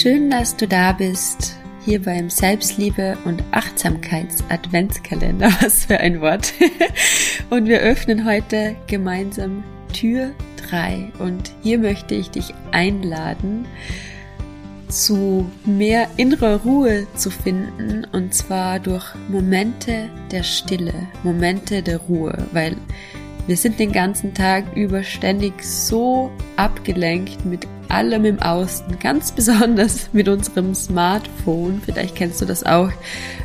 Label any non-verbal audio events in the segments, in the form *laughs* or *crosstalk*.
Schön, dass du da bist, hier beim Selbstliebe und Achtsamkeits-Adventskalender. *laughs* Was für ein Wort. *laughs* Und wir öffnen heute gemeinsam Tür 3. Und hier möchte ich dich einladen, zu mehr innerer Ruhe zu finden und zwar durch Momente der Stille, Momente der Ruhe, weil wir sind den ganzen Tag über ständig so abgelenkt mit allem im Außen, ganz besonders *laughs* mit unserem Smartphone. Vielleicht kennst du das auch,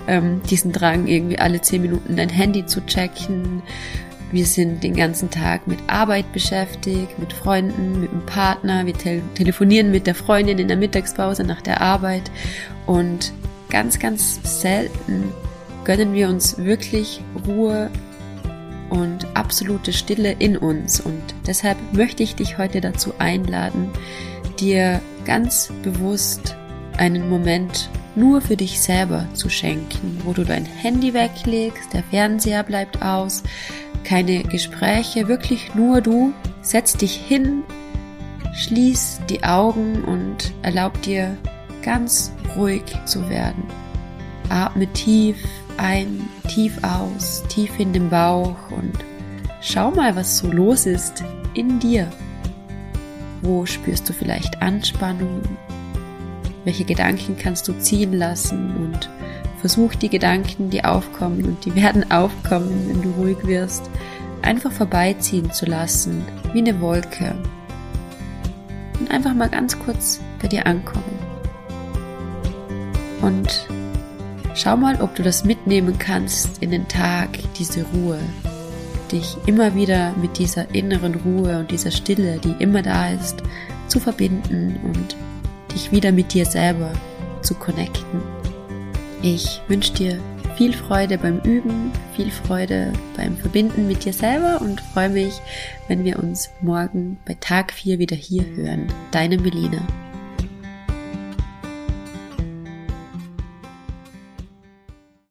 ähm, diesen Drang, irgendwie alle zehn Minuten dein Handy zu checken. Wir sind den ganzen Tag mit Arbeit beschäftigt, mit Freunden, mit dem Partner. Wir te telefonieren mit der Freundin in der Mittagspause nach der Arbeit. Und ganz, ganz selten gönnen wir uns wirklich Ruhe und absolute Stille in uns. Und deshalb möchte ich dich heute dazu einladen, dir ganz bewusst einen Moment nur für dich selber zu schenken, wo du dein Handy weglegst, der Fernseher bleibt aus, keine Gespräche, wirklich nur du, setz dich hin, schließ die Augen und erlaub dir ganz ruhig zu werden. Atme tief ein, tief aus, tief in den Bauch und schau mal, was so los ist in dir. Wo spürst du vielleicht Anspannung? Welche Gedanken kannst du ziehen lassen? Und versuch die Gedanken, die aufkommen, und die werden aufkommen, wenn du ruhig wirst, einfach vorbeiziehen zu lassen, wie eine Wolke. Und einfach mal ganz kurz bei dir ankommen. Und Schau mal, ob du das mitnehmen kannst in den Tag, diese Ruhe. Dich immer wieder mit dieser inneren Ruhe und dieser Stille, die immer da ist, zu verbinden und dich wieder mit dir selber zu connecten. Ich wünsche dir viel Freude beim Üben, viel Freude beim Verbinden mit dir selber und freue mich, wenn wir uns morgen bei Tag 4 wieder hier hören. Deine Melina.